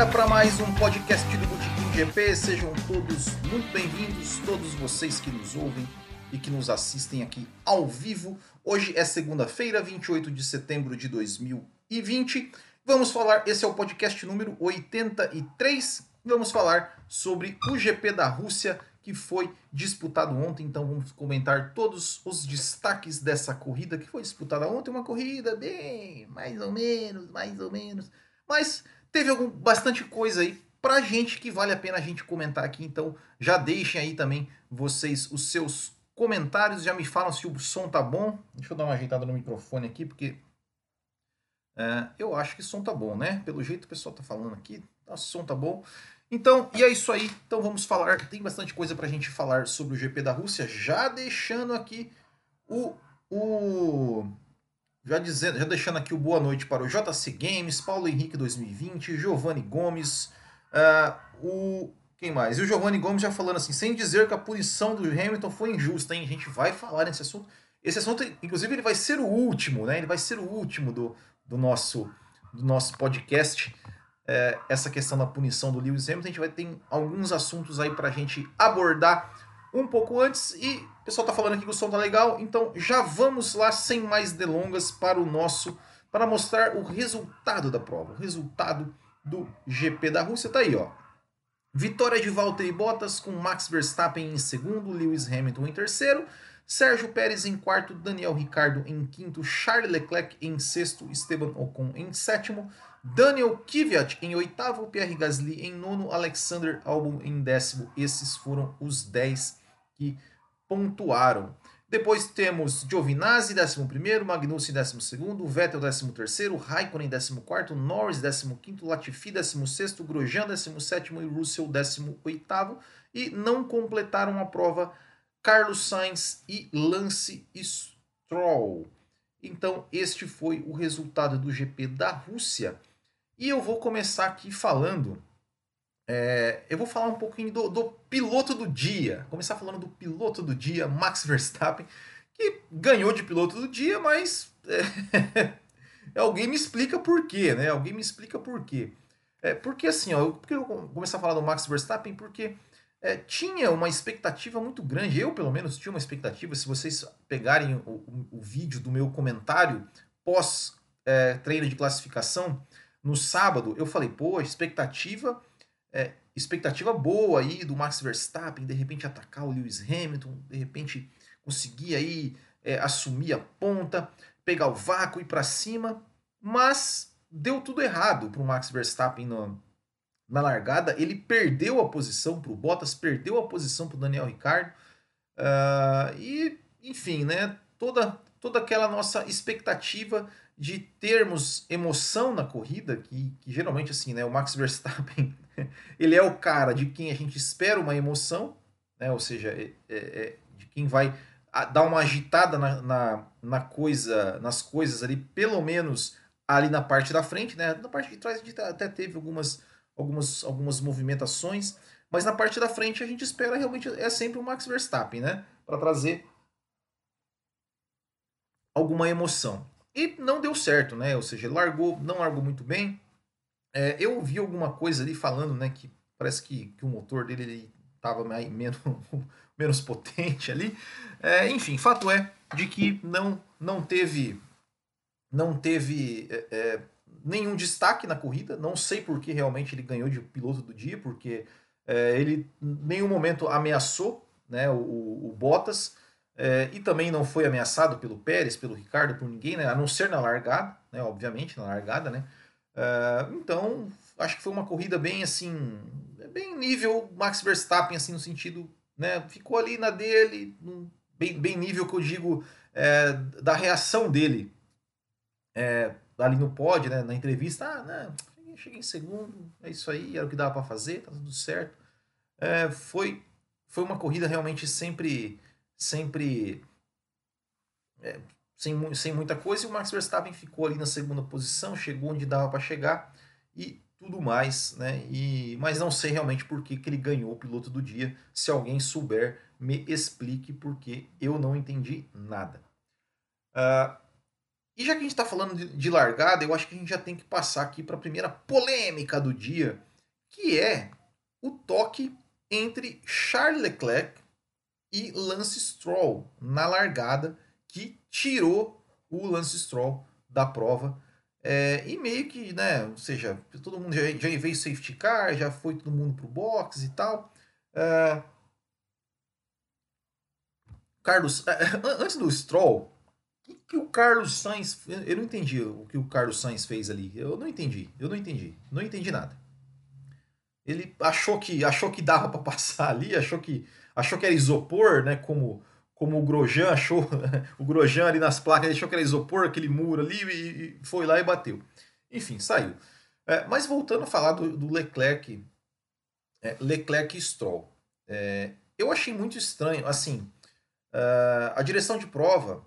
largada para mais um podcast do Botequim GP. Sejam todos muito bem-vindos, todos vocês que nos ouvem e que nos assistem aqui ao vivo. Hoje é segunda-feira, 28 de setembro de 2020. Vamos falar, esse é o podcast número 83. Vamos falar sobre o GP da Rússia que foi disputado ontem. Então vamos comentar todos os destaques dessa corrida que foi disputada ontem. Uma corrida bem, mais ou menos, mais ou menos. Mas teve algum, bastante coisa aí pra gente que vale a pena a gente comentar aqui. Então já deixem aí também vocês os seus comentários. Já me falam se o som tá bom. Deixa eu dar uma ajeitada no microfone aqui, porque é, eu acho que o som tá bom, né? Pelo jeito o pessoal tá falando aqui, o som tá bom. Então, e é isso aí. Então vamos falar, tem bastante coisa pra gente falar sobre o GP da Rússia, já deixando aqui o o já dizendo, já deixando aqui o boa noite para o JC Games, Paulo Henrique 2020, Giovanni Gomes, uh, o quem mais? E o Giovanni Gomes já falando assim, sem dizer que a punição do Hamilton foi injusta, hein? A gente vai falar nesse assunto. Esse assunto, inclusive, ele vai ser o último, né? Ele vai ser o último do, do nosso do nosso podcast é, essa questão da punição do Lewis Hamilton. A gente vai ter alguns assuntos aí para a gente abordar um pouco antes. E o pessoal tá falando aqui que o som tá legal, então já vamos lá sem mais delongas para o nosso para mostrar o resultado da prova, o resultado do GP da Rússia tá aí, ó. Vitória de Valtteri Bottas com Max Verstappen em segundo, Lewis Hamilton em terceiro, Sérgio Pérez em quarto, Daniel Ricardo em quinto, Charles Leclerc em sexto, Esteban Ocon em sétimo, Daniel Kvyat em oitavo, Pierre Gasly em nono, Alexander Albon em décimo. Esses foram os 10 que pontuaram. Depois temos Giovinazzi, 11º, Magnussen, 12º, Vettel, 13º, Raikkonen, 14º, Norris, 15º, Latifi, 16º, Grosjean, 17º e Russell, 18º. E não completaram a prova Carlos Sainz e Lance Stroll. Então, este foi o resultado do GP da Rússia. E eu vou começar aqui falando. É, eu vou falar um pouquinho do, do, piloto do dia. Começar falando do piloto do dia, Max Verstappen, que ganhou de piloto do dia, mas é, alguém me explica por quê, né? Alguém me explica por quê. É, porque assim, ó, porque eu começar a falar do Max Verstappen porque é, tinha uma expectativa muito grande. Eu, pelo menos, tinha uma expectativa. Se vocês pegarem o, o, o vídeo do meu comentário pós é, treino de classificação, no sábado, eu falei, pô, expectativa, é, expectativa boa aí do Max Verstappen, de repente atacar o Lewis Hamilton, de repente conseguir aí é, assumir a ponta, pegar o vácuo e para cima, mas deu tudo errado para o Max Verstappen no, na largada. Ele perdeu a posição para o Bottas, perdeu a posição para o Daniel Ricciardo uh, e, enfim, né? Toda toda aquela nossa expectativa de termos emoção na corrida, que, que geralmente assim, né, o Max Verstappen, ele é o cara de quem a gente espera uma emoção, né, ou seja, é, é, é de quem vai dar uma agitada na, na, na, coisa, nas coisas ali, pelo menos ali na parte da frente, né, na parte de trás a gente até teve algumas, algumas, algumas movimentações, mas na parte da frente a gente espera realmente, é sempre o Max Verstappen, né, para trazer alguma emoção. E não deu certo, né? Ou seja, largou, não largou muito bem. É, eu ouvi alguma coisa ali falando, né, que parece que, que o motor dele estava menos, menos potente ali. É, enfim, fato é de que não, não teve não teve é, é nenhum destaque na corrida. Não sei por que realmente ele ganhou de piloto do dia, porque é, ele em nenhum momento ameaçou né, o, o Bottas. É, e também não foi ameaçado pelo Pérez, pelo Ricardo, por ninguém, né? a não ser na largada, né? obviamente, na largada. Né? É, então, acho que foi uma corrida bem assim, bem nível Max Verstappen, assim, no sentido, né? ficou ali na dele, bem, bem nível que eu digo é, da reação dele é, ali no pod, né? na entrevista. Ah, não, cheguei em segundo, é isso aí, era o que dava para fazer, tá tudo certo. É, foi, foi uma corrida realmente sempre sempre sem, sem muita coisa, e o Max Verstappen ficou ali na segunda posição, chegou onde dava para chegar e tudo mais, né? E, mas não sei realmente por que, que ele ganhou o piloto do dia. Se alguém souber, me explique, porque eu não entendi nada. Uh, e já que a gente está falando de, de, largada, eu acho que a gente já tem que passar aqui para a primeira polêmica do dia, que é o toque entre Charles Leclerc e Lance Stroll na largada, que tirou o Lance Stroll da prova. É, e meio que, né, ou seja, todo mundo já, já veio safety car, já foi todo mundo pro box e tal. É, Carlos, é, antes do Stroll, o que, que, o Carlos Sainz. Eu não entendi o que o Carlos Sainz fez ali. Eu não entendi. Eu não entendi. Não entendi nada. Ele achou que achou que dava para passar ali, achou que achou que era isopor, né? Como como o Grosjean achou, o Grosjean ali nas placas que era isopor, aquele muro ali e, e foi lá e bateu. Enfim, saiu. É, mas voltando a falar do, do Leclerc, é, Leclerc e Stroll, é, eu achei muito estranho, assim, Uh, a direção de prova,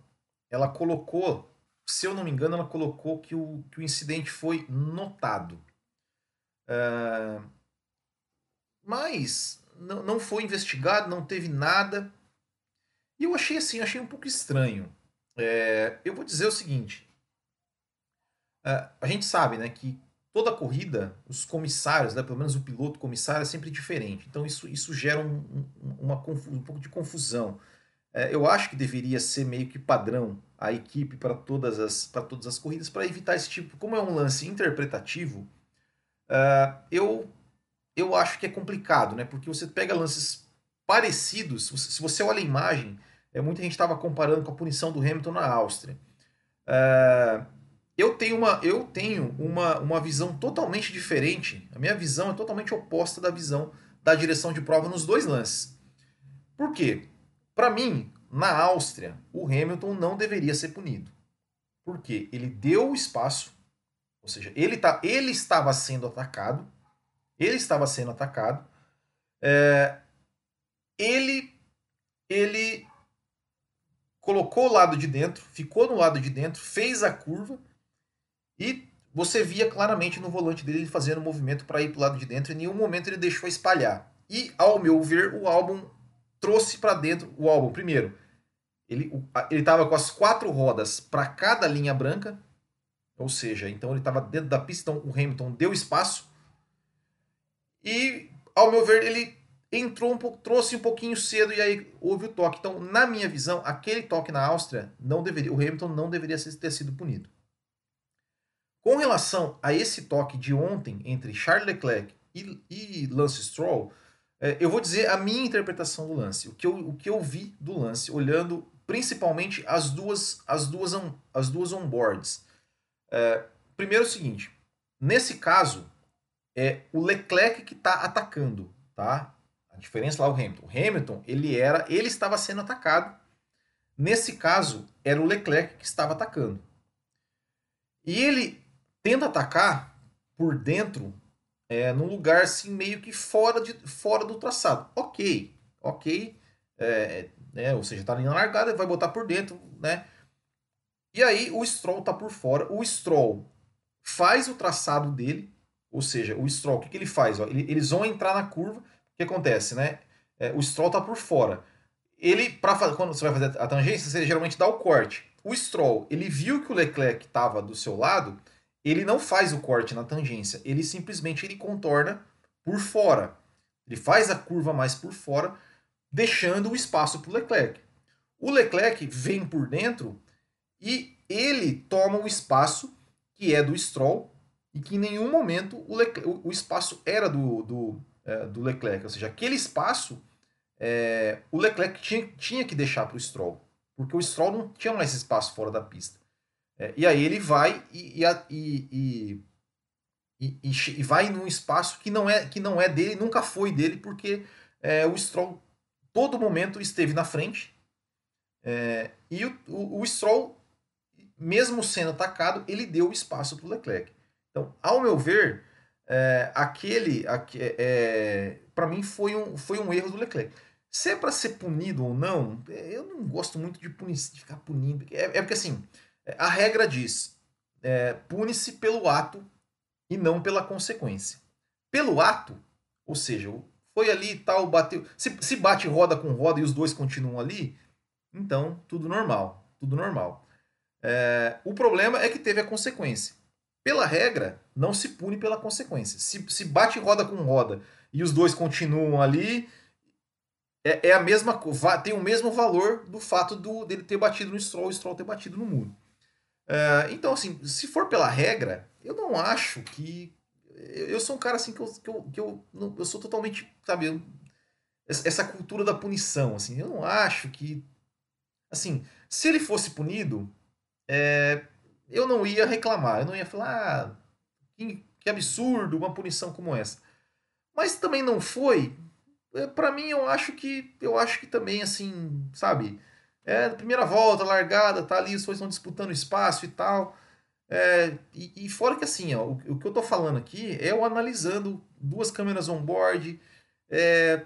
ela colocou, se eu não me engano, ela colocou que o, que o incidente foi notado. Uh, mas não, não foi investigado, não teve nada. E eu achei assim, achei um pouco estranho. É, eu vou dizer o seguinte: uh, a gente sabe né, que toda corrida, os comissários, né, pelo menos o piloto comissário, é sempre diferente. Então isso, isso gera um, um, uma, um pouco de confusão. É, eu acho que deveria ser meio que padrão a equipe para todas as, para todas as corridas, para evitar esse tipo. Como é um lance interpretativo, uh, eu, eu acho que é complicado, né? Porque você pega lances parecidos, se você olha a imagem, é, muita gente estava comparando com a punição do Hamilton na Áustria. Uh, eu tenho, uma, eu tenho uma, uma visão totalmente diferente. A minha visão é totalmente oposta da visão da direção de prova nos dois lances. Por quê? Para mim, na Áustria, o Hamilton não deveria ser punido. Porque ele deu o espaço, ou seja, ele, tá, ele estava sendo atacado, ele estava sendo atacado, é, ele, ele colocou o lado de dentro, ficou no lado de dentro, fez a curva e você via claramente no volante dele fazendo movimento para ir para o lado de dentro. Em nenhum momento ele deixou espalhar. E, ao meu ver, o álbum trouxe para dentro o álbum. Primeiro, ele estava com as quatro rodas para cada linha branca, ou seja, então ele estava dentro da pista, então o Hamilton deu espaço. E, ao meu ver, ele entrou um pouco, trouxe um pouquinho cedo e aí houve o toque. Então, na minha visão, aquele toque na Áustria não deveria, o Hamilton não deveria ter sido punido. Com relação a esse toque de ontem entre Charles Leclerc e, e Lance Stroll, é, eu vou dizer a minha interpretação do lance, o que eu, o que eu vi do lance, olhando principalmente as duas, as duas, as duas onboards. É, primeiro é o seguinte, nesse caso, é o Leclerc que está atacando, tá? A diferença lá é o Hamilton. O Hamilton, ele era, ele estava sendo atacado. Nesse caso, era o Leclerc que estava atacando. E ele tenta atacar por dentro é, num lugar assim meio que fora, de, fora do traçado. Ok, ok, é, né, ou seja, tá ali na largada, vai botar por dentro, né? E aí o Stroll tá por fora. O Stroll faz o traçado dele, ou seja, o Stroll, o que, que ele faz? Ó, ele, eles vão entrar na curva, que acontece, né? É, o Stroll tá por fora. Ele, para quando você vai fazer a tangência, você geralmente dá o corte. O Stroll, ele viu que o Leclerc estava do seu lado, ele não faz o corte na tangência, ele simplesmente ele contorna por fora. Ele faz a curva mais por fora, deixando o espaço para o Leclerc. O Leclerc vem por dentro e ele toma o espaço que é do Stroll e que em nenhum momento o, Leclerc, o espaço era do, do, é, do Leclerc. Ou seja, aquele espaço é, o Leclerc tinha, tinha que deixar para o Stroll, porque o Stroll não tinha mais espaço fora da pista. É, e aí ele vai e, e, e, e, vai num espaço que não é que não é dele, nunca foi dele, porque é, o Stroll todo momento esteve na frente. É, e o, o, o, Stroll, mesmo sendo atacado, ele deu espaço para o Leclerc. Então, ao meu ver, é, aquele, é, é para mim foi um, foi um erro do Leclerc. Se é para ser punido ou não, eu não gosto muito de, punir, de ficar punindo. É, é porque assim, a regra diz: é, pune-se pelo ato e não pela consequência. Pelo ato, ou seja, foi ali e tal, bateu. Se, se bate roda com roda e os dois continuam ali, então tudo normal. Tudo normal. É, o problema é que teve a consequência. Pela regra, não se pune pela consequência. Se, se bate roda com roda e os dois continuam ali, é, é a mesma tem o mesmo valor do fato do, dele ter batido no Stroll e o Stroll ter batido no muro. É, então, assim, se for pela regra, eu não acho que. Eu sou um cara assim que eu, que eu, que eu, eu sou totalmente, sabe, eu, essa cultura da punição, assim, eu não acho que. Assim, se ele fosse punido, é, eu não ia reclamar, eu não ia falar, ah, que, que absurdo uma punição como essa. Mas também não foi. É, para mim, eu acho que eu acho que também assim, sabe? É, primeira volta, largada, tá ali, os dois estão disputando espaço e tal. É, e, e, fora que assim, ó, o, o, que eu tô falando aqui é eu analisando duas câmeras on-board, é,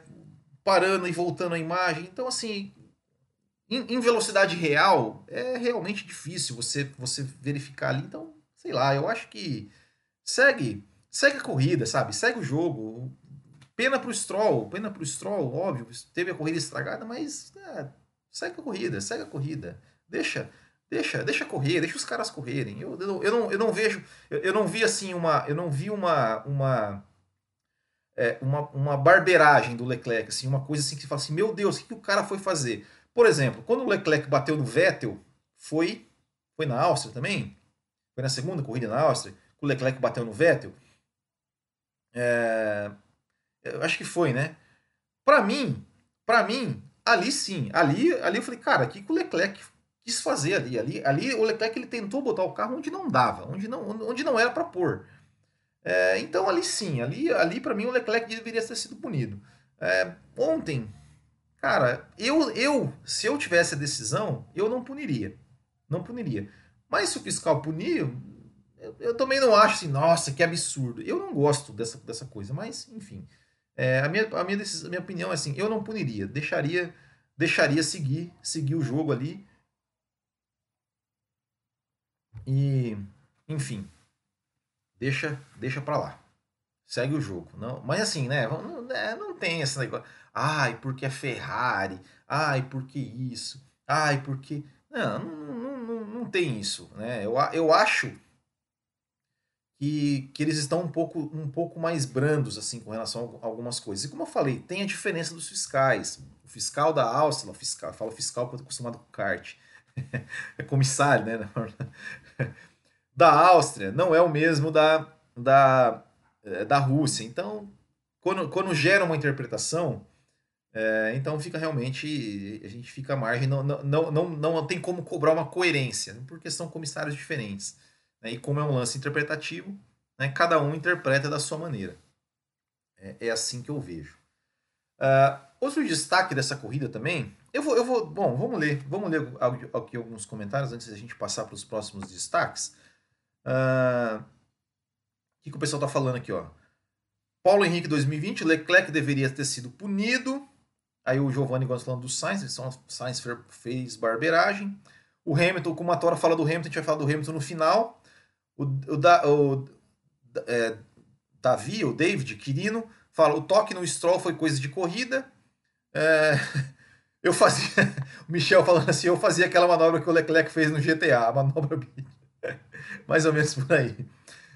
parando e voltando a imagem. Então, assim, em, em, velocidade real, é realmente difícil você, você verificar ali. Então, sei lá, eu acho que segue segue a corrida, sabe? Segue o jogo. Pena pro Stroll, pena pro Stroll, óbvio, teve a corrida estragada, mas é, segue a corrida, segue a corrida. Deixa, deixa, deixa correr, deixa os caras correrem. Eu, eu, eu, não, eu não vejo, eu, eu não vi assim uma, eu não vi uma, uma, é, uma, uma barbeiragem do Leclerc, assim, uma coisa assim que você fala assim, meu Deus, o que, que o cara foi fazer? Por exemplo, quando o Leclerc bateu no Vettel, foi, foi na Áustria também? Foi na segunda corrida na Áustria, que o Leclerc bateu no Vettel. É, eu acho que foi, né? Para mim, para mim, ali sim, ali, ali eu falei, cara, o que, o Leclerc quis fazer ali? Ali, ali o Leclerc ele tentou botar o carro onde não dava, onde não, onde não era para pôr. É, então ali sim, ali, ali para mim o Leclerc deveria ter sido punido. É, ontem, Cara, eu, eu, se eu tivesse a decisão, eu não puniria. Não puniria. Mas se o fiscal punir, eu, eu também não acho assim, nossa, que absurdo. Eu não gosto dessa, dessa coisa, mas, enfim. É, a, minha, a, minha decisão, a minha opinião é assim, eu não puniria. Deixaria, deixaria seguir, seguir o jogo ali. E, enfim, deixa, deixa pra lá. Segue o jogo. Não, mas assim, né? Não, né, não tem esse negócio. Ai, porque é Ferrari. Ai, porque isso. Ai, porque. Não, não, não, não, tem isso. Né? Eu, eu acho que, que eles estão um pouco, um pouco mais brandos assim com relação a algumas coisas. E como eu falei, tem a diferença dos fiscais. O fiscal da Áustria, fiscal, falo fiscal porque eu estou acostumado com kart. é comissário, né? da Áustria não é o mesmo da, da, eh, da Rússia. Então, quando, quando gera uma interpretação, é, então fica realmente, a gente fica à margem, não, não, não, não, não tem como cobrar uma coerência, porque são comissários diferentes. Né? E como é um lance interpretativo, né, cada um interpreta da sua maneira. É, é assim que eu vejo. Uh, outro destaque dessa corrida também, eu vou, eu vou, bom, vamos ler, vamos ler aqui alguns comentários antes da gente passar para os próximos destaques. Uh, o que, que o pessoal está falando aqui, ó? Paulo Henrique 2020, Leclerc deveria ter sido punido Aí o Giovanni falando do Sainz, o Sainz fez barbeiragem. O Hamilton, como a Tora fala do Hamilton, a gente vai falar do Hamilton no final. O, o, da, o é, Davi, o David Quirino, fala: o toque no Stroll foi coisa de corrida. É, eu fazia. O Michel falando assim: eu fazia aquela manobra que o Leclerc fez no GTA, a manobra mais ou menos por aí.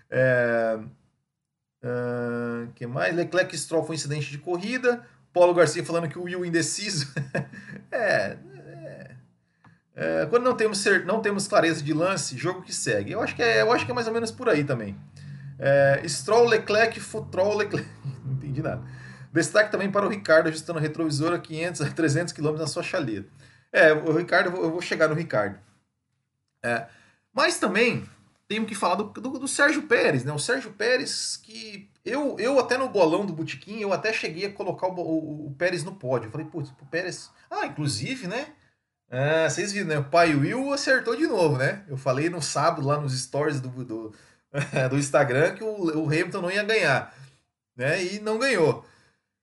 É, uh, que mais? Leclerc e Stroll foi incidente de corrida. Paulo Garcia falando que o Will indeciso. é, é, é, quando não temos, não temos clareza de lance, jogo que segue. Eu acho que é, eu acho que é mais ou menos por aí também. É, Stroll, Leclerc, Futrol, Leclerc. não entendi nada. Destaque também para o Ricardo ajustando o retrovisor a 500 a 300 km na sua chaleira. É, o Ricardo, eu vou chegar no Ricardo. É, mas também tenho que falar do, do, do Sérgio Pérez, né? O Sérgio Pérez que eu, eu até no bolão do Botequim, eu até cheguei a colocar o, o, o Pérez no pódio. Eu falei, putz, o Pérez. Ah, inclusive, né? Ah, vocês viram, né? O pai Will acertou de novo, né? Eu falei no sábado lá nos stories do, do, do Instagram que o, o Hamilton não ia ganhar. Né? E não ganhou.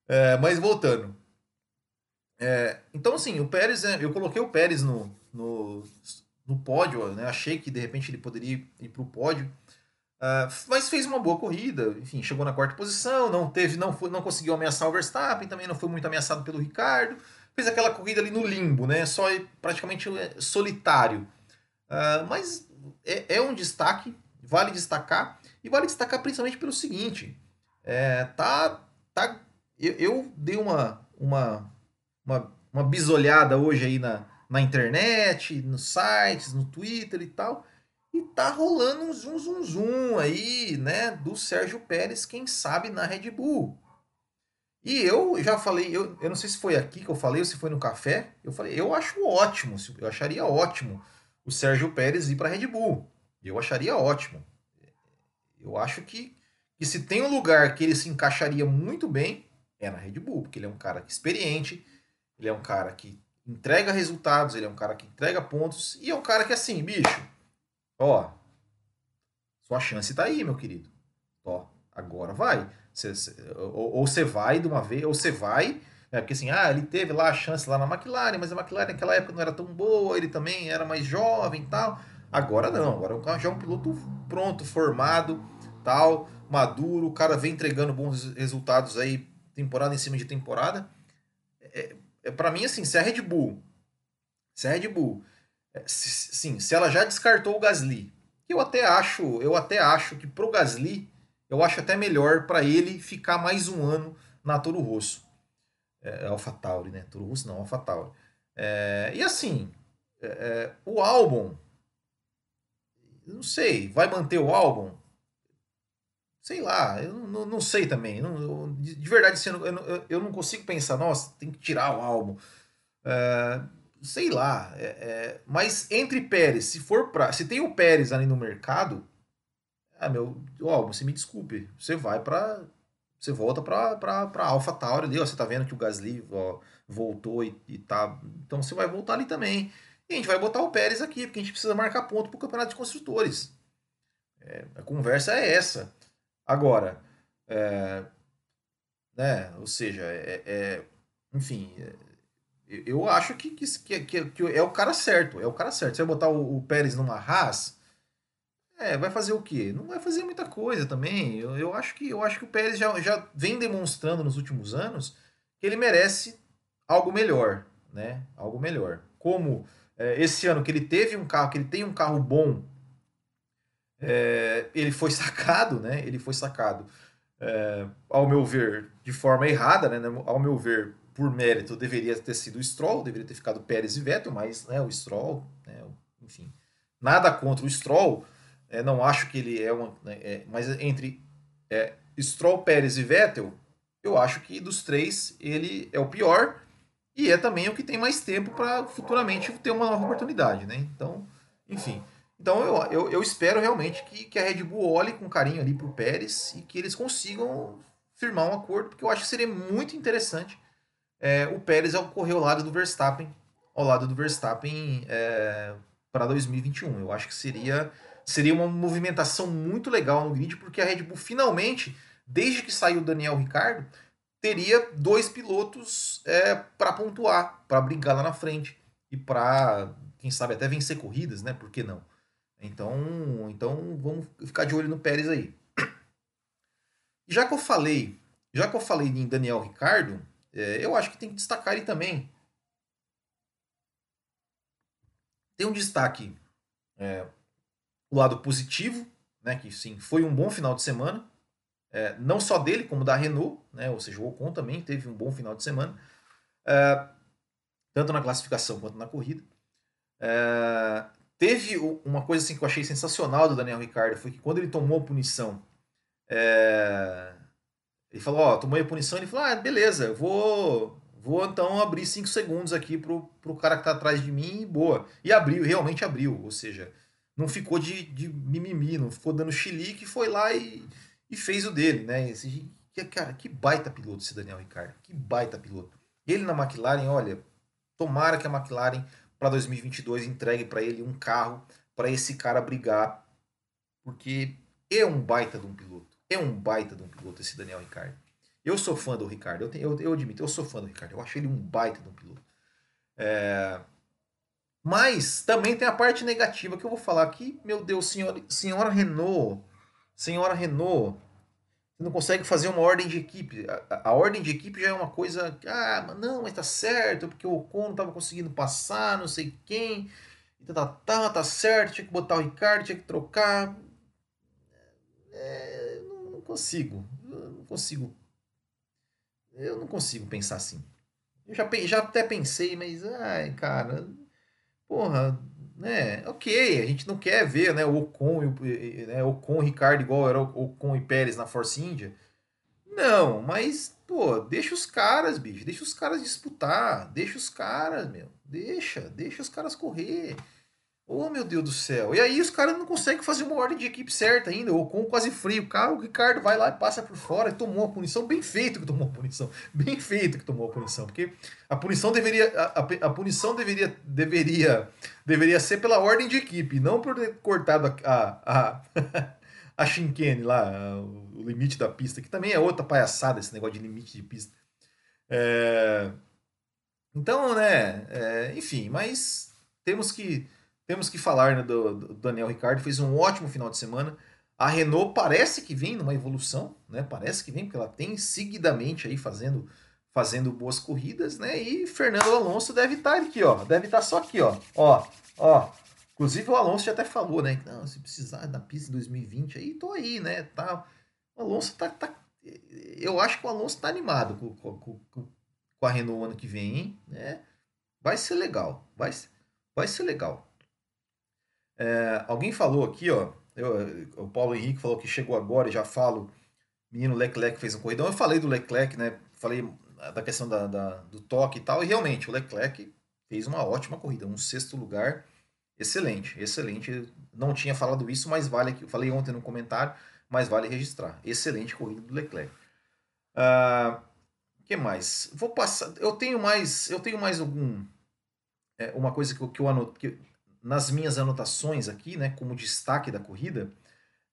É, mas voltando. É, então, assim, o Pérez, né? eu coloquei o Pérez no, no, no pódio, né? Achei que de repente ele poderia ir para o pódio. Uh, mas fez uma boa corrida, enfim, chegou na quarta posição, não teve, não, foi, não conseguiu ameaçar o Verstappen, também não foi muito ameaçado pelo Ricardo, fez aquela corrida ali no limbo, né? Só praticamente é, solitário. Uh, mas é, é, um destaque vale destacar. E vale destacar principalmente pelo seguinte: é, tá, tá, eu, eu, dei uma, uma, uma, uma bisolhada hoje aí na, na internet, nos sites, no Twitter e tal. E tá rolando um zoom, zoom, zoom aí, né, do Sérgio Pérez, quem sabe na Red Bull. E eu já falei, eu, eu não sei se foi aqui que eu falei ou se foi no café, eu falei, eu acho ótimo, eu acharia ótimo o Sérgio Pérez ir para Red Bull. Eu acharia ótimo. Eu acho que, que se tem um lugar que ele se encaixaria muito bem, é na Red Bull, porque ele é um cara experiente, ele é um cara que entrega resultados, ele é um cara que entrega pontos, e é um cara que, assim, bicho, ó, sua chance tá aí, meu querido. Ó, agora vai. Cê, cê, ou você vai de uma vez, ou você vai, é, porque assim, ah, ele teve lá a chance lá na McLaren, mas a McLaren naquela época não era tão boa, ele também era mais jovem e tal. Agora não, agora já é um piloto pronto, formado, tal, maduro, o cara vem entregando bons resultados aí, temporada em cima de temporada. É, é, para mim, assim, se a Red Bull, se a Red Bull, é, se, sim, se ela já descartou o Gasly, eu até acho, eu até acho que pro Gasly, eu acho até melhor para ele ficar mais um ano na Toro Rosso. É, é AlphaTauri, né? Toro Rosso não, AlphaTauri. É, e assim, é, é, o álbum, não sei, vai manter o álbum? Sei lá, eu não, não sei também. Não, de, de verdade, assim, eu, eu, eu, não consigo pensar, nossa, tem que tirar o álbum. É, sei lá. É, é, mas entre Pérez, se for para. Se tem o Pérez ali no mercado, ah, meu, ó, você me desculpe, você vai para você volta para para Alpha Tauri ali, ó, você tá vendo que o Gasly ó, voltou e, e tá, então você vai voltar ali também. E a gente vai botar o Pérez aqui, porque a gente precisa marcar ponto pro Campeonato de Construtores. É, a conversa é essa. Agora, é, né, ou seja, é, é enfim, é, eu acho que, que, que, que, é o cara certo, é o cara certo. Você vai botar o, o Pérez numa Haas, é, vai fazer o quê? Não vai fazer muita coisa também. Eu, eu acho que eu acho que o Pérez já, já vem demonstrando nos últimos anos que ele merece algo melhor, né? Algo melhor. Como é, esse ano que ele teve um carro, que ele tem um carro bom, é, ele foi sacado, né? Ele foi sacado, é, ao meu ver, de forma errada, né? Ao meu ver, por mérito, deveria ter sido o Stroll, deveria ter ficado Pérez e Vettel, mas né, o Stroll, né, enfim, nada contra o Stroll, é, não acho que ele é uma. Né, é, mas entre é, Stroll, Pérez e Vettel, eu acho que dos três ele é o pior e é também o que tem mais tempo para futuramente ter uma nova oportunidade, né? Então, enfim. Então eu, eu, eu espero realmente que, que a Red Bull olhe com carinho ali para o Pérez e que eles consigam firmar um acordo, porque eu acho que seria muito interessante é, o Pérez correr ao lado do Verstappen, ao lado do Verstappen é, para 2021. Eu acho que seria seria uma movimentação muito legal no grid, porque a Red Bull finalmente, desde que saiu o Daniel Ricardo, teria dois pilotos é, para pontuar, para brigar lá na frente e para, quem sabe, até vencer corridas, né? Por que não? Então, então vamos ficar de olho no Pérez aí. Já que eu falei, já que eu falei em Daniel Ricardo, é, eu acho que tem que destacar ele também. Tem um destaque é, o lado positivo, né, que sim, foi um bom final de semana, é, não só dele, como da Renault, né, ou seja, o Ocon também teve um bom final de semana, é, tanto na classificação quanto na corrida. É, teve uma coisa assim que eu achei sensacional do Daniel Ricciardo, foi que quando ele tomou a punição, é, ele falou, ó, tomou a punição, ele falou, ah, beleza, eu vou, vou então abrir 5 segundos aqui pro, pro cara que tá atrás de mim e boa. E abriu, realmente abriu, ou seja, não ficou de, de mimimi, não ficou dando chilique, foi lá e, e fez o dele, né? Esse, cara, que baita piloto esse Daniel Ricciardo, que baita piloto. Ele na McLaren, olha, tomara que a McLaren para 2022 entregue para ele um carro para esse cara brigar, porque é um baita de um piloto, é um baita de um piloto esse Daniel Ricciardo. Eu sou fã do Ricardo, eu, eu, eu admito, eu sou fã do Ricardo, eu acho ele um baita de um piloto. É, mas também tem a parte negativa que eu vou falar aqui. Meu Deus, senhora, senhora Renault, senhora Renault, não consegue fazer uma ordem de equipe. A, a, ordem de equipe já é uma coisa. Ah, não, mas tá certo, porque o Ocon não tava conseguindo passar, não sei quem. Tá, tá, tá, tá certo, tinha que botar o Ricardo, tinha que trocar. é, consigo. Eu não consigo. Eu não consigo pensar assim. Eu já, já até pensei, mas, ai, cara, porra, né? Ok, a gente não quer ver né, o Ocon, e, né, Ocon Ricardo igual era o Ocon e Pérez na Force India. Não, mas, pô, deixa os caras, bicho, deixa os caras disputar, deixa os caras, meu, deixa, deixa os caras correr. Oh, meu Deus do céu. E aí os caras não conseguem fazer uma ordem de equipe certa ainda. O Ocon quase frio. O cara, o Ricardo vai lá e passa por fora e tomou a punição. Bem feito que tomou a punição. Bem feito que tomou a punição. Porque a punição deveria. A, a, a punição deveria, deveria, deveria ser pela ordem de equipe, não por ter cortado a, a, a chicane lá, o limite da pista, que também é outra palhaçada esse negócio de limite de pista. É... Então, né, é... enfim, mas temos que temos que falar né, do, do, Daniel Ricardo, fez um ótimo final de semana. A Renault parece que vem numa evolução, né? Parece que vem, porque ela tem seguidamente aí fazendo, fazendo boas corridas, né? E Fernando Alonso deve estar tá aqui, ó. Deve estar tá só aqui, ó. Ó, ó. Inclusive o Alonso já até falou, né? Não, se precisar da pista em 2020 aí, tô aí, né? Tá, o Alonso tá, tá. Eu acho que o Alonso tá animado com, com, com, com a Renault ano que vem, hein? É, vai ser legal. Vai, vai ser legal. É, alguém falou aqui, ó. Eu, o Paulo Henrique falou que chegou agora e já falo. Menino Leclerc fez um corridão. Eu falei do Leclerc, né? Falei da questão da, da, do toque e tal. E realmente, o Leclerc fez uma ótima corrida. Um sexto lugar. Excelente, excelente. Não tinha falado isso, mas vale aqui. Falei ontem no comentário, mas vale registrar. Excelente corrida do Leclerc. O uh, que mais? Vou passar. Eu tenho mais. Eu tenho mais algum. É, uma coisa que, que eu anotei nas minhas anotações aqui, né, como destaque da corrida,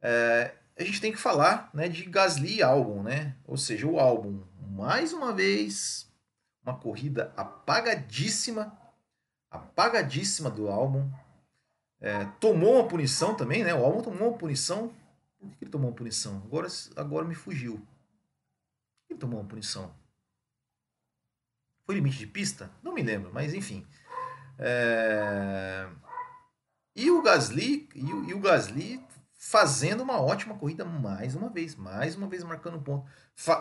é, a gente tem que falar né, de Gasly álbum, né? Ou seja, o álbum, mais uma vez, uma corrida apagadíssima, apagadíssima do álbum. É, tomou uma punição também, né? O álbum tomou uma punição. Por que ele tomou uma punição? Agora, agora me fugiu. Por que ele tomou uma punição? Foi limite de pista? Não me lembro, mas enfim. É... E o Gasly, e o, e o Gasly fazendo uma ótima corrida mais uma vez, mais uma vez marcando ponto,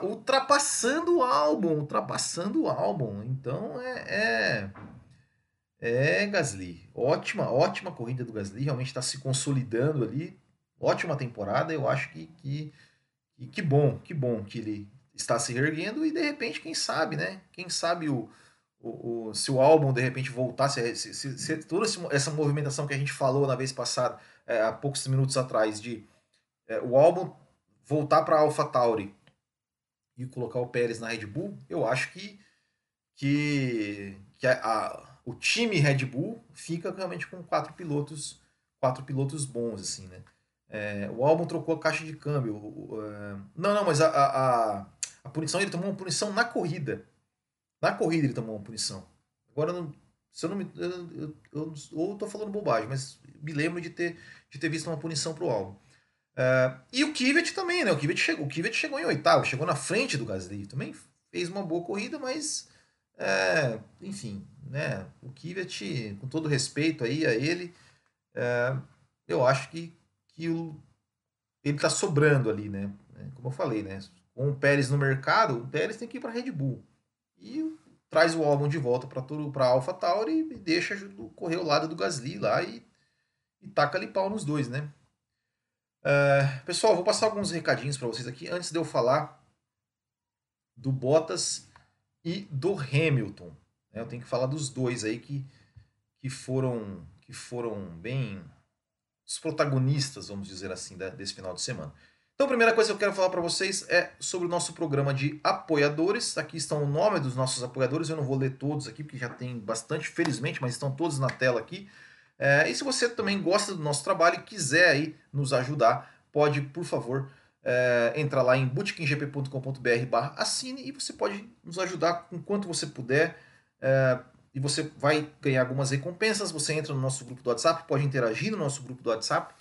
ultrapassando o álbum, ultrapassando o álbum. Então é, é, é Gasly, ótima, ótima corrida do Gasly, realmente está se consolidando ali, ótima temporada. Eu acho que, que que, que bom, que bom que ele está se reerguendo e de repente quem sabe, né? Quem sabe o o, o, se o álbum de repente voltasse, se, se, se, toda essa movimentação que a gente falou na vez passada, é, há poucos minutos atrás, de é, o álbum voltar para a AlphaTauri e colocar o Pérez na Red Bull, eu acho que, que, que a, a, o time Red Bull fica realmente com quatro pilotos, quatro pilotos bons, assim, né? É, o álbum trocou a caixa de câmbio. O, é, não, não, mas a, a, a punição, ele tomou uma punição na corrida na corrida ele tomou uma punição. Agora, não, se eu não me. Eu, eu, eu, ou estou falando bobagem, mas me lembro de ter, de ter visto uma punição para o álbum. Uh, e o Kivet também, né? O Kivet chegou, o chegou em oitavo, chegou na frente do Gasly. Também fez uma boa corrida, mas. É, enfim, né? O Kivet, com todo respeito aí a ele, é, eu acho que, que o, ele está sobrando ali, né? Como eu falei, né? Com o Pérez no mercado, o Pérez tem que ir para Red Bull e traz o álbum de volta para para Alpha Tauri e deixa correr o lado do Gasly lá e, e taca ali pau nos dois, né? Uh, pessoal, vou passar alguns recadinhos para vocês aqui antes de eu falar do Bottas e do Hamilton. Né? Eu tenho que falar dos dois aí que, que foram que foram bem os protagonistas, vamos dizer assim, desse final de semana. Então, a primeira coisa que eu quero falar para vocês é sobre o nosso programa de apoiadores. Aqui estão o nome dos nossos apoiadores. Eu não vou ler todos aqui, porque já tem bastante, felizmente, mas estão todos na tela aqui. É, e se você também gosta do nosso trabalho e quiser aí nos ajudar, pode, por favor, é, entrar lá em bootkinggp.com.br assine e você pode nos ajudar com quanto você puder. É, e você vai ganhar algumas recompensas. Você entra no nosso grupo do WhatsApp, pode interagir no nosso grupo do WhatsApp.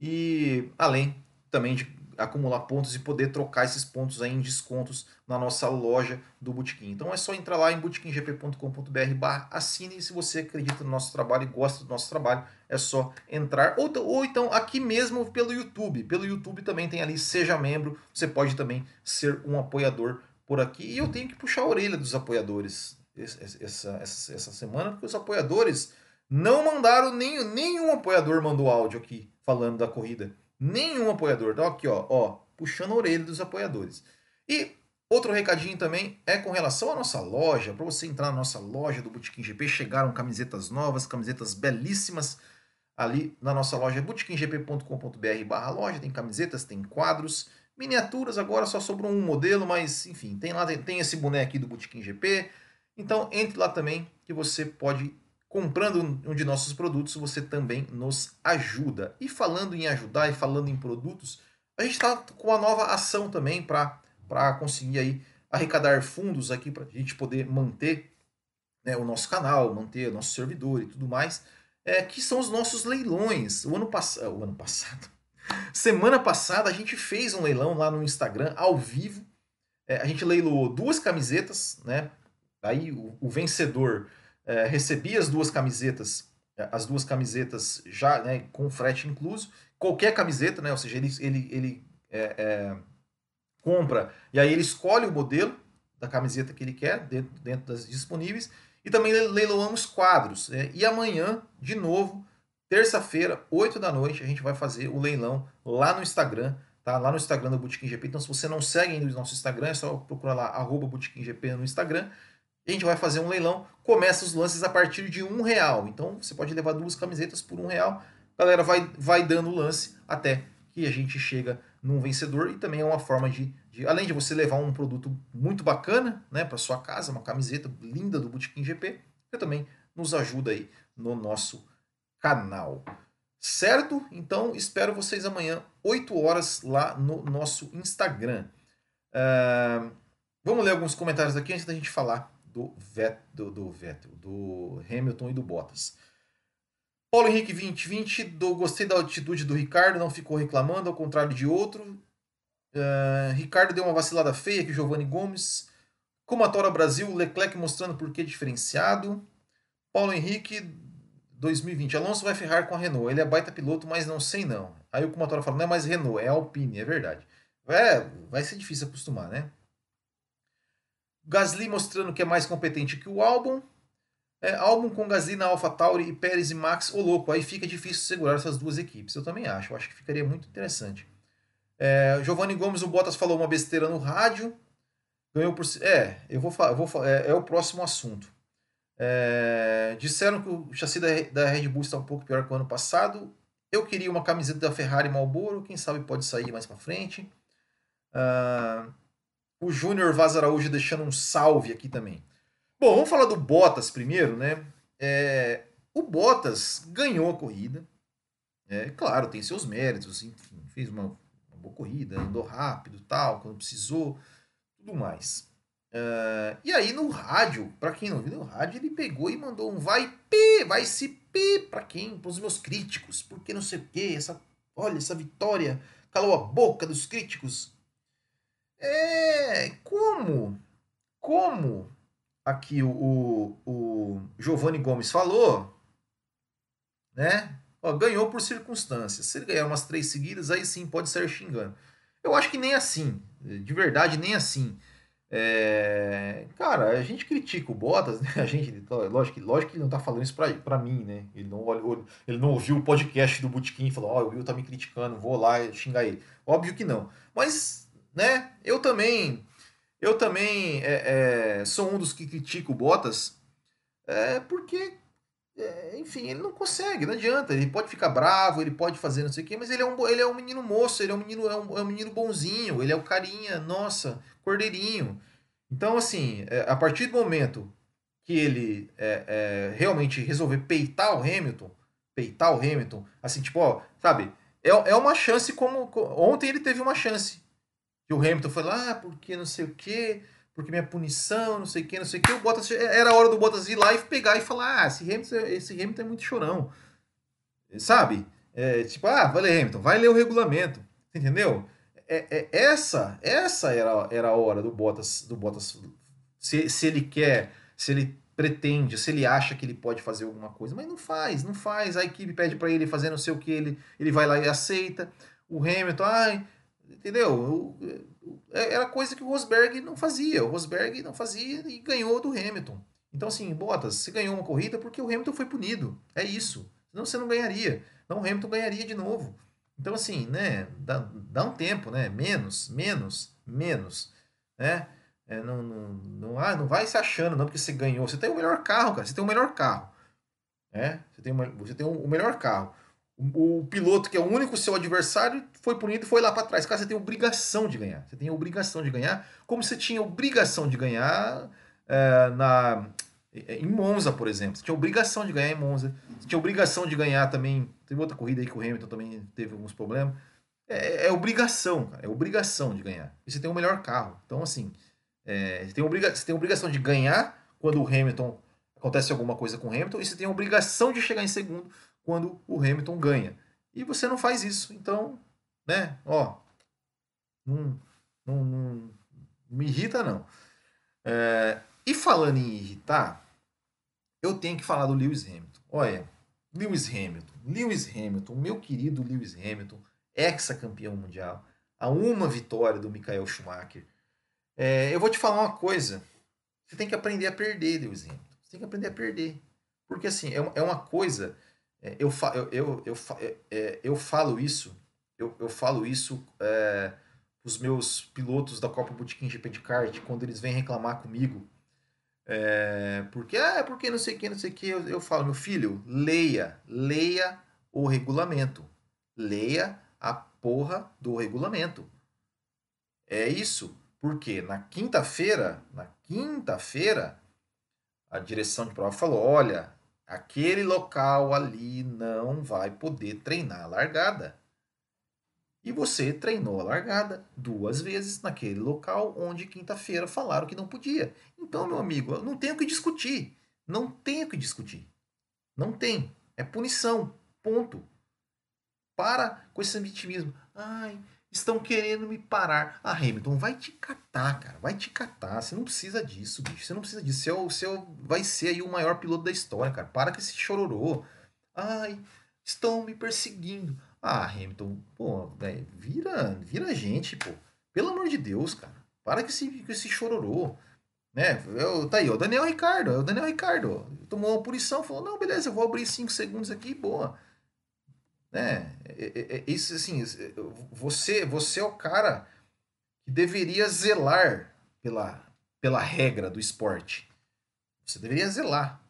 E além também de acumular pontos e poder trocar esses pontos aí em descontos na nossa loja do Botequim. Então é só entrar lá em botequimgp.com.br barra assine e se você acredita no nosso trabalho e gosta do nosso trabalho, é só entrar. Ou, ou então aqui mesmo pelo YouTube. Pelo YouTube também tem ali Seja Membro, você pode também ser um apoiador por aqui. E eu tenho que puxar a orelha dos apoiadores essa, essa, essa semana, porque os apoiadores não mandaram, nem, nenhum apoiador mandou áudio aqui falando da corrida. Nenhum apoiador. Então aqui, ó, ó, puxando a orelha dos apoiadores. E outro recadinho também é com relação à nossa loja. Para você entrar na nossa loja do Botequim GP, chegaram camisetas novas, camisetas belíssimas ali na nossa loja botequimgp.com.br barra loja. Tem camisetas, tem quadros, miniaturas. Agora só sobrou um modelo, mas enfim, tem lá tem, esse boneco aqui do Botequim GP. Então entre lá também que você pode comprando um de nossos produtos, você também nos ajuda. E falando em ajudar e falando em produtos, a gente está com uma nova ação também para conseguir aí arrecadar fundos aqui para a gente poder manter né, o nosso canal, manter o nosso servidor e tudo mais, é, que são os nossos leilões. O ano, o ano passado, semana passada, a gente fez um leilão lá no Instagram, ao vivo. É, a gente leilou duas camisetas, né? Aí o, o vencedor é, recebi as duas camisetas, é, as duas camisetas já né, com frete incluso, qualquer camiseta, né, ou seja, ele, ele, ele é, é, compra e aí ele escolhe o modelo da camiseta que ele quer dentro, dentro das disponíveis e também leiloamos quadros. Né, e amanhã, de novo, terça-feira, 8 da noite, a gente vai fazer o leilão lá no Instagram, tá? Lá no Instagram do Botequim GP. Então, se você não segue ainda o nosso Instagram, é só procurar lá, arroba GP no Instagram a gente vai fazer um leilão. Começa os lances a partir de um real. Então você pode levar duas camisetas por um real. A galera vai, vai dando o lance até que a gente chega num vencedor. E também é uma forma de, de além de você levar um produto muito bacana né, para sua casa, uma camiseta linda do Botequim GP, você também nos ajuda aí no nosso canal. Certo? Então espero vocês amanhã, 8 horas, lá no nosso Instagram. Uh, vamos ler alguns comentários aqui antes da gente falar do, do, do Vettel, do Hamilton e do Bottas. Paulo Henrique 2020, do, gostei da atitude do Ricardo, não ficou reclamando, ao contrário de outro. Uh, Ricardo deu uma vacilada feia que Giovanni Gomes. Comatora Brasil, Leclerc mostrando por que diferenciado. Paulo Henrique 2020, Alonso vai ferrar com a Renault. Ele é baita piloto, mas não sei não. Aí o Comatora fala, não é mais Renault, é Alpine, é verdade. É, vai ser difícil acostumar, né? Gasly mostrando que é mais competente que o álbum. É, álbum com Gasly na AlphaTauri e Pérez e Max, ô louco, aí fica difícil segurar essas duas equipes. Eu também acho, eu acho que ficaria muito interessante. É, Giovanni Gomes, o Bottas falou uma besteira no rádio. Ganhou por. É, eu vou falar, eu vou, é, é o próximo assunto. É, disseram que o chassi da, da Red Bull está um pouco pior que o ano passado. Eu queria uma camiseta da Ferrari Marlboro, quem sabe pode sair mais para frente. Uh, o Júnior Vaz Araújo deixando um salve aqui também. Bom, vamos falar do Bottas primeiro, né? É, o Bottas ganhou a corrida. É claro, tem seus méritos, enfim, fez uma, uma boa corrida, andou rápido, tal, quando precisou, tudo mais. Uh, e aí no rádio, para quem não viu no rádio, ele pegou e mandou um vai pi, vai se pi para quem? Para os meus críticos, porque não sei o que, essa, olha essa vitória calou a boca dos críticos. É, como? Como aqui o, o, o Giovanni Gomes falou, né? Ó, ganhou por circunstâncias. Se ele ganhar umas três seguidas, aí sim pode sair xingando. Eu acho que nem assim, de verdade, nem assim. É... Cara, a gente critica o Bottas, né? A gente, lógico, lógico que ele não tá falando isso pra, pra mim, né? Ele não, ele não ouviu o podcast do Bootkin e falou: Ó, oh, o Will tá me criticando, vou lá xingar ele. Óbvio que não. Mas né? Eu também, eu também é, é, sou um dos que critico o Bottas, é, porque, é, enfim, ele não consegue, não adianta. Ele pode ficar bravo, ele pode fazer não sei o quê, mas ele é um, ele é um menino moço, ele é um menino, é um, é um menino bonzinho, ele é o carinha, nossa, cordeirinho. Então, assim, é, a partir do momento que ele realmente resolver peitar o Hamilton, peitar o Hamilton, assim, tipo, ó, sabe, é, é uma chance como. Ontem ele teve uma chance que o Hamilton foi lá, ah, porque não sei o quê, porque minha punição, não sei o quê, não sei o quê. O Bottas, era a hora do Bottas ir lá e pegar e falar: ah, esse Hamilton, esse Hamilton é muito chorão. Sabe? É, tipo, ah, vai ler Hamilton, vai ler o regulamento. Entendeu? é, é, essa essa era, era a hora do Bottas do Bottas se, se ele quer, se ele pretende, se ele acha que ele pode fazer alguma coisa, mas não faz, não faz. A equipe pede para ele fazer não sei o que, ele, ele vai lá e aceita. O Hamilton, ai, entendeu? É, era coisa que o Rosberg não fazia. O Rosberg não fazia e ganhou do Hamilton. Então, assim, Bottas, você ganhou uma corrida porque o Hamilton foi punido. É isso. Senão você não ganharia. Não, o Hamilton ganharia de novo. Então, assim, né? Dá, dá um tempo, né? Menos, menos, menos. Né? É, não, não, não, ah, não vai se achando, não, porque você ganhou. Você tem o melhor carro, cara. Você tem o melhor carro. Né? Você tem, uma, você tem o melhor carro. O, o, piloto, que é o único seu adversário, foi punido e foi lá para trás. Cara, você tem obrigação de ganhar. Você tem obrigação de ganhar, como você tinha obrigação de ganhar é, na, em Monza, por exemplo. Você tinha obrigação de ganhar em Monza. Você tinha obrigação de ganhar também. Teve outra corrida aí que o Hamilton também teve alguns problemas. É, é obrigação, cara. É obrigação de ganhar. E você tem o melhor carro. Então, assim, é, você, tem obriga você tem obrigação de ganhar quando o Hamilton acontece alguma coisa com o Hamilton, e você tem obrigação de chegar em segundo quando o Hamilton ganha. E você não faz isso. Então, né, ó, não, não, não, me irrita não. É, e falando em irritar, eu tenho que falar do Lewis Hamilton. Olha, Lewis Hamilton, Lewis Hamilton, meu querido Lewis Hamilton, ex-campeão mundial, a uma vitória do Michael Schumacher. É, eu vou te falar uma coisa. Você tem que aprender a perder, Lewis Hamilton. Você tem que aprender a perder. Porque assim, é, é uma coisa é, eu, eu, eu, eu, é, é, eu falo isso, eu, eu falo isso é, os meus pilotos da Copa Botequim GP de kart, quando eles vêm reclamar comigo, é, porque, ah, porque não sei o que, não sei o que, eu, eu falo, meu filho, leia, leia o regulamento, leia a porra do regulamento. É isso, porque na quinta-feira, na quinta-feira, a direção de prova falou, olha, aquele local ali não vai poder treinar a largada. E você treinou a largada duas vezes naquele local onde quinta-feira falaram que não podia. Então, meu amigo, não tenho o que discutir. Não tenho o que discutir. Não tem. É punição. Ponto. Para com esse vitimismo. Ai, estão querendo me parar. Ah, Hamilton, vai te catar, cara. Vai te catar. Você não precisa disso, bicho. Você não precisa disso. Você, é você é vai ser aí o maior piloto da história, cara. Para com esse chororô. Ai, estão me perseguindo. Ah, Hamilton, pô, vira, vira gente, pô. Pelo amor de Deus, cara. Para com esse, com esse chororô. Né? Eu, tá aí, o Daniel Ricardo. O Daniel Ricardo tomou uma punição, falou: não, beleza, eu vou abrir 5 segundos aqui, boa. Né? Isso assim, você, você é o cara que deveria zelar pela, pela regra do esporte. Você deveria zelar.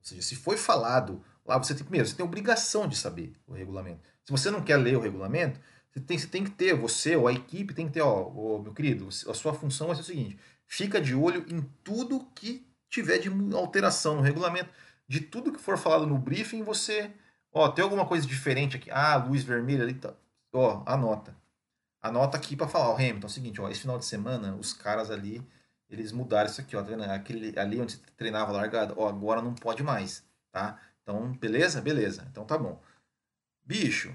Ou seja, se foi falado lá, você tem primeiro, você tem obrigação de saber o regulamento. Se você não quer ler o regulamento, você tem, você tem que ter, você ou a equipe tem que ter, ó, ó, meu querido, a sua função vai ser o seguinte: fica de olho em tudo que tiver de alteração no regulamento, de tudo que for falado no briefing, você Ó, tem alguma coisa diferente aqui? Ah, luz vermelha ali. Tá. Ó, anota. Anota aqui para falar, ó, Hamilton, é o seguinte, ó, esse final de semana os caras ali, eles mudaram isso aqui, ó, tá vendo? Aquele ali onde você treinava largada, ó, agora não pode mais, tá? Então, beleza? Beleza. Então tá bom. Bicho,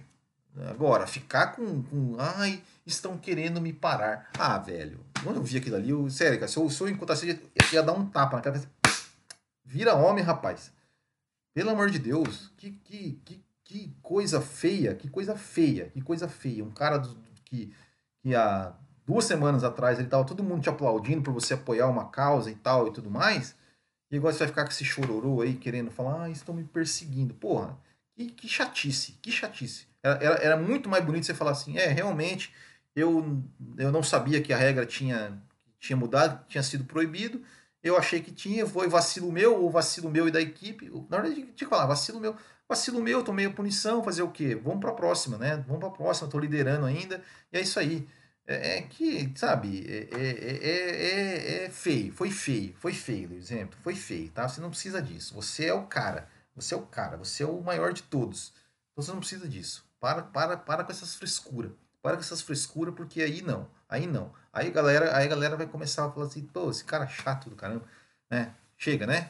agora, ficar com, com ai, estão querendo me parar. Ah, velho, quando eu vi aquilo ali, eu, sério, cara, se eu, se eu encontrasse, ia, ia dar um tapa na cabeça. Vira homem, rapaz. Pelo amor de Deus, que, que, que, que coisa feia, que coisa feia, que coisa feia. Um cara do, que, que há duas semanas atrás ele tava todo mundo te aplaudindo por você apoiar uma causa e tal e tudo mais. E agora você vai ficar com esse chororô aí querendo falar, ah, estão me perseguindo. Porra, que, que chatice, que chatice. Era, era, era, muito mais bonito você falar assim, é, realmente, eu, eu não sabia que a regra tinha, tinha mudado, tinha sido proibido eu achei que tinha, foi vacilo meu, ou vacilo meu e da equipe. Na verdade, tinha que falar, vacilo meu, vacilo meu, tomei a punição, fazer o quê? Vamos para a próxima, né? Vamos para a próxima, estou liderando ainda, e é isso aí. É, é que, sabe, é, é, é, é, feio, foi feio, foi feio, por exemplo, foi feio, tá? Você não precisa disso. Você é o cara, você é o cara, você é o maior de todos. Então você não precisa disso. Para, para, para com essas frescuras. Para com essas frescuras, porque aí não. Aí não. Aí galera, aí a galera vai começar a falar assim, pô, esse cara é chato do caramba, né? Chega, né?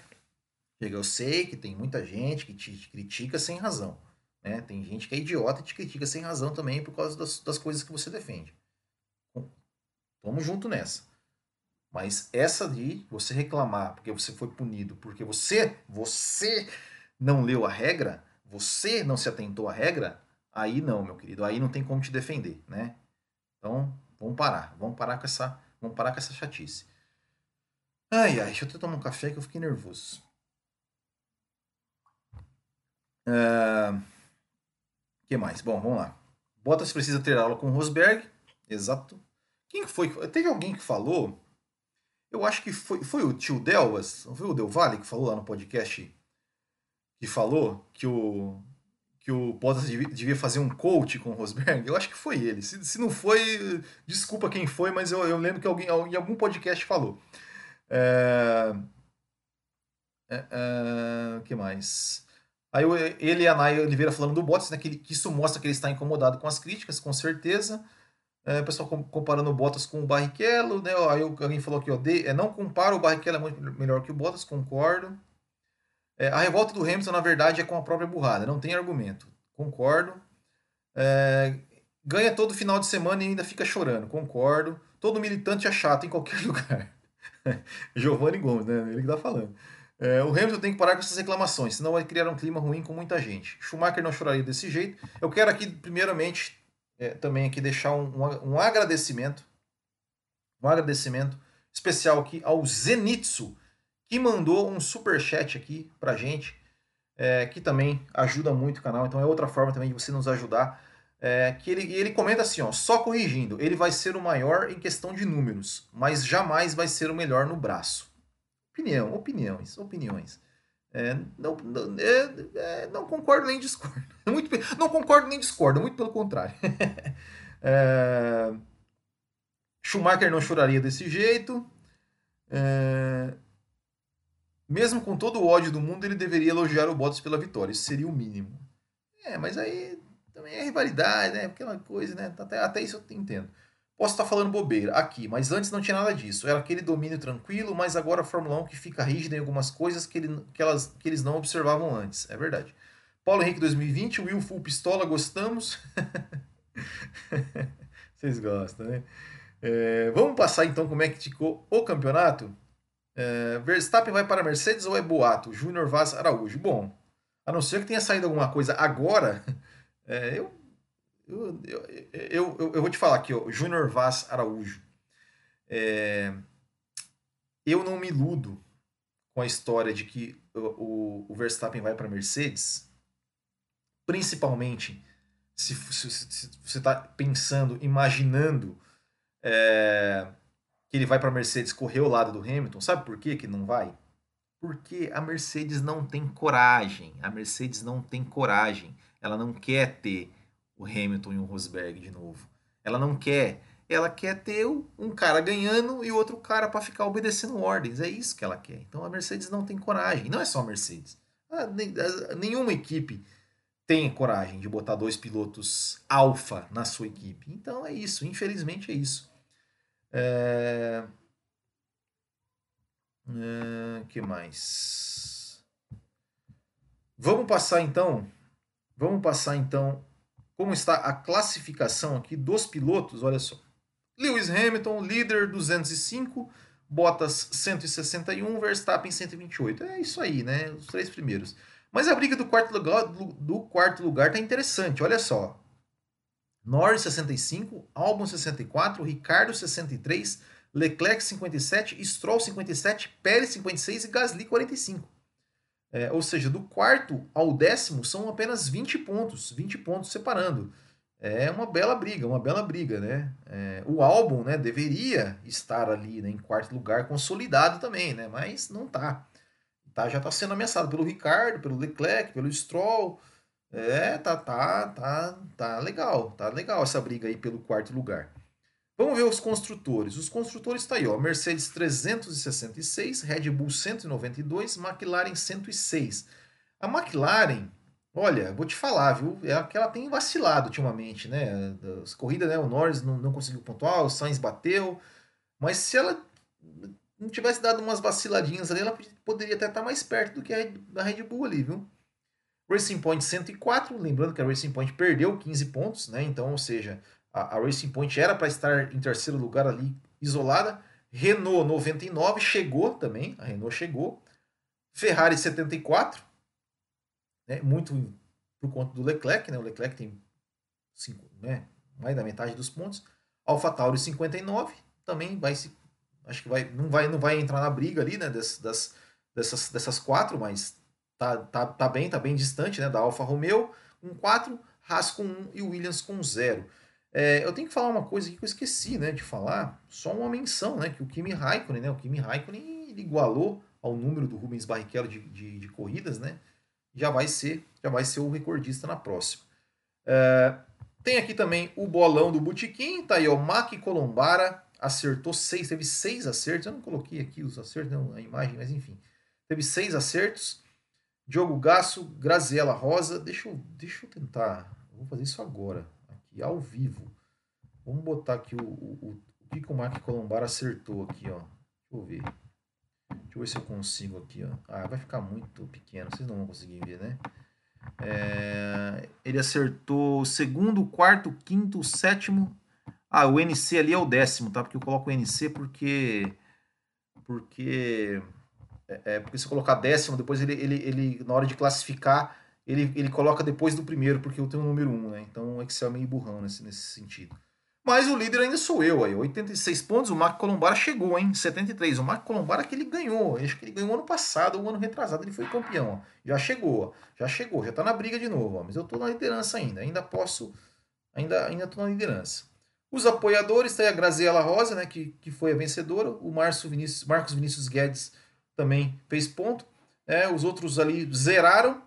Chega, eu sei que tem muita gente que te critica sem razão, né? Tem gente que é idiota e te critica sem razão também por causa das, das coisas que você defende. Tamo junto nessa. Mas essa de você reclamar porque você foi punido, porque você, você não leu a regra, você não se atentou à regra, aí não, meu querido, aí não tem como te defender, né? Então, vamos parar, vamos parar com essa, vamos parar com essa chatice. Ai, ai, deixa eu tomar um café que eu fiquei nervoso. Uh, que mais? Bom, vamos lá. Bottas precisa ter aula com Rosberg. Exato. Quem foi? Teve alguém que falou. Eu acho que foi, foi o tio Delvas, foi o Del Valle que falou lá no podcast que falou que o que o Bottas devia, fazer um coach com o Rosberg. Eu acho que foi ele. Se, se não foi, desculpa quem foi, mas eu, eu lembro que alguém em algum podcast falou. É, é, é, que mais? Aí ele e a Naya Oliveira falando do Bottas, né, que, que, isso mostra que ele está incomodado com as críticas, com certeza. É, o pessoal comparando o Bottas com o Barrichello, né? Aí alguém falou aqui, é, não compara, o Barrichello é muito melhor que o Bottas, concordo. É, a revolta do Hamilton, na verdade, é com a própria burrada, não tem argumento. Concordo. É, ganha todo final de semana e ainda fica chorando, concordo. Todo militante é chato em qualquer lugar. Giovanni Gomes, né? Ele que tá falando. É, o Hamilton tem que parar com essas reclamações, senão vai criar um clima ruim com muita gente. Schumacher não choraria desse jeito. Eu quero aqui, primeiramente, é, também aqui deixar um, um, um, agradecimento, um agradecimento especial aqui ao Zenitsu, que mandou um super chat aqui pra gente, é, que também ajuda muito o canal. Então é outra forma também de você nos ajudar. É, que ele, ele comenta assim, ó, só corrigindo, ele vai ser o maior em questão de números, mas jamais vai ser o melhor no braço. Opinião, opiniões, opiniões. É, não, não, é, é não, concordo nem discordo. Muito, não concordo nem discordo, muito pelo contrário. É, Schumacher não choraria desse jeito. Mesmo com todo o ódio do mundo, ele deveria elogiar o Bottas pela vitória. Isso seria o mínimo. É, mas aí também é rivalidade, né? Aquela coisa, né? Até, até isso eu entendo. Posso estar falando bobeira aqui, mas antes não tinha nada disso. Era aquele domínio tranquilo, mas agora a Fórmula 1 que fica rígida em algumas coisas que, ele, que, elas, que eles não observavam antes. É verdade. Paulo Henrique 2020, Will Full Pistola, gostamos. Vocês gostam, né? É, vamos passar então como é que ficou o campeonato? É, Verstappen vai para a Mercedes ou é boato? Júnior Vaz Araújo. Bom, a não ser que tenha saído alguma coisa agora, é, eu eu, eu, eu, eu, vou te falar aqui, ó, Júnior Vaz Araújo. É, eu não me iludo com a história de que o, o Verstappen vai para Mercedes, principalmente se, se, se, você está pensando, imaginando é, que ele vai para Mercedes correr ao lado do Hamilton. Sabe por quê que não vai? Porque a Mercedes não tem coragem. A Mercedes não tem coragem. Ela não quer ter o Hamilton e o Rosberg de novo. Ela não quer. Ela quer ter um cara ganhando e outro cara para ficar obedecendo ordens. É isso que ela quer. Então a Mercedes não tem coragem. Não é só a Mercedes. nenhuma equipe tem coragem de botar dois pilotos alfa na sua equipe. Então é isso. Infelizmente é isso. É... É... que mais? Vamos passar então. Vamos passar então como está a classificação aqui dos pilotos, olha só. Lewis Hamilton, líder 205, Bottas 161, Verstappen 128. É isso aí, né? Os três primeiros. Mas a briga do quarto lugar do quarto lugar tá interessante, olha só. Norris 65, Albon 64, Ricardo 63, Leclerc 57, Stroll 57, Pérez 56 e Gasly 45. É, ou seja, do quarto ao décimo são apenas 20 pontos, 20 pontos separando. É uma bela briga, uma bela briga, né? É, o álbum, né, deveria estar ali né, em quarto lugar, consolidado também, né? Mas não tá. tá já está sendo ameaçado pelo Ricardo, pelo Leclerc, pelo Stroll. É, tá, tá, tá, tá legal, tá legal essa briga aí pelo quarto lugar. Vamos ver os construtores. Os construtores está aí, ó. Mercedes 366, Red Bull 192, McLaren 106. A McLaren, olha, vou te falar, viu? É que ela tem vacilado ultimamente, né? As corridas, né? O Norris não, não conseguiu pontuar, o Sainz bateu. Mas se ela não tivesse dado umas vaciladinhas ali, ela poderia até estar mais perto do que a Red Bull ali, viu? Racing Point 104, lembrando que a Racing Point perdeu 15 pontos, né? Então, ou seja, a, a Racing Point era para estar em terceiro lugar ali, isolada. Renault 99 chegou também, a Renault chegou. Ferrari 74, né, muito por conta do Leclerc, né, o Leclerc tem cinco, né, mais da metade dos pontos. AlphaTauri 59 também vai se acho que vai não vai não vai entrar na briga ali, né, das, das dessas, dessas quatro, mas tá, tá, tá bem, tá bem distante, né, da Alfa Romeo com 4, Haas com 1 e Williams com 0. É, eu tenho que falar uma coisa que eu esqueci, né, de falar, só uma menção, né, que o Kimi Raikkonen, né, o Kimi Raikkonen igualou ao número do Rubens Barrichello de, de, de, corridas, né, já vai ser, já vai ser o recordista na próxima. É, tem aqui também o bolão do Butiquim, tá aí, o Mac Colombara acertou seis, teve seis acertos, eu não coloquei aqui os acertos, não, a imagem, mas enfim, teve seis acertos, Diogo Gasso, Graziela Rosa, deixa eu, deixa eu tentar, eu vou fazer isso agora, aqui, ao vivo, vamos botar aqui o, o, o que, que o Mac Colombar acertou aqui, ó, deixa eu ver, deixa eu ver se eu consigo aqui, ó, ah, vai ficar muito pequeno, vocês não vão conseguir ver, né, é, ele acertou segundo, quarto, quinto, sétimo. Ah, o NC ali é o décimo, tá? Porque eu coloco o NC porque. Porque. É, é, porque se colocar décimo, depois ele, ele, ele, na hora de classificar, ele, ele coloca depois do primeiro, porque eu tenho o número 1, um, né? Então o Excel é meio burrão nesse, nesse sentido. Mas o líder ainda sou eu aí. 86 pontos, o Marco Colombara chegou, hein? 73. O Marco Colombara que ele ganhou. Acho que ele ganhou ano passado, ou ano retrasado, ele foi campeão. Ó. Já chegou, ó. já chegou, já tá na briga de novo. Ó. Mas eu tô na liderança ainda. Ainda posso. Ainda, ainda tô na liderança. Os apoiadores, tá aí a Graziela Rosa, né? Que, que foi a vencedora. O Marcos Vinícius, Marcos Vinícius Guedes também fez ponto. É, os outros ali zeraram.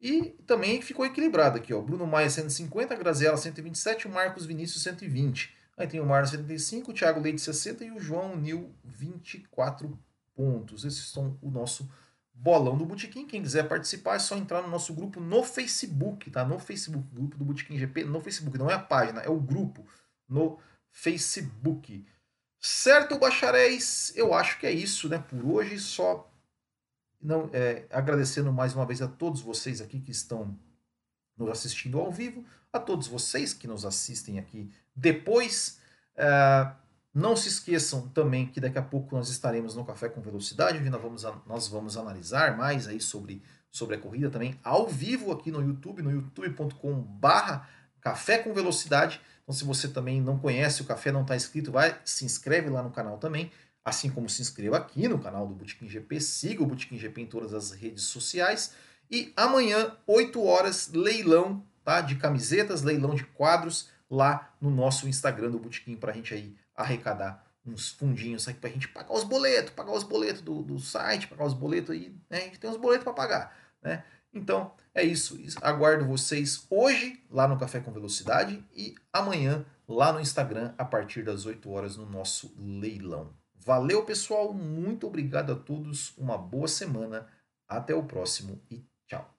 E também ficou equilibrado aqui, ó. Bruno Maia 150, Graziela 127, o Marcos Vinícius 120. Aí tem o Marcos 75, o Thiago Leite 60 e o João Nil 24 pontos. Esses são o nosso bolão do Botequim. Quem quiser participar é só entrar no nosso grupo no Facebook, tá? No Facebook, grupo do Botequim GP no Facebook. Não é a página, é o grupo no Facebook. Certo, bacharéis? Eu acho que é isso, né? Por hoje, só não, é, agradecendo mais uma vez a todos vocês aqui que estão nos assistindo ao vivo, a todos vocês que nos assistem aqui depois. É, não se esqueçam também que daqui a pouco nós estaremos no Café com Velocidade, onde nós vamos, nós vamos analisar mais aí sobre, sobre a corrida também ao vivo aqui no YouTube, no youtube.com barra Café com Velocidade. Então se você também não conhece, o café não está inscrito, vai, se inscreve lá no canal também assim como se inscreva aqui no canal do Botequim GP, siga o Botequim GP em todas as redes sociais. E amanhã, 8 horas, leilão tá, de camisetas, leilão de quadros lá no nosso Instagram do Botequim para a gente aí arrecadar uns fundinhos aqui para a gente pagar os boletos, pagar os boletos do, do site, pagar os boletos aí, né? A gente tem uns boletos para pagar, né? Então, é isso. Aguardo vocês hoje lá no Café com Velocidade e amanhã lá no Instagram a partir das 8 horas no nosso leilão. Valeu, pessoal. Muito obrigado a todos. Uma boa semana. Até o próximo e tchau.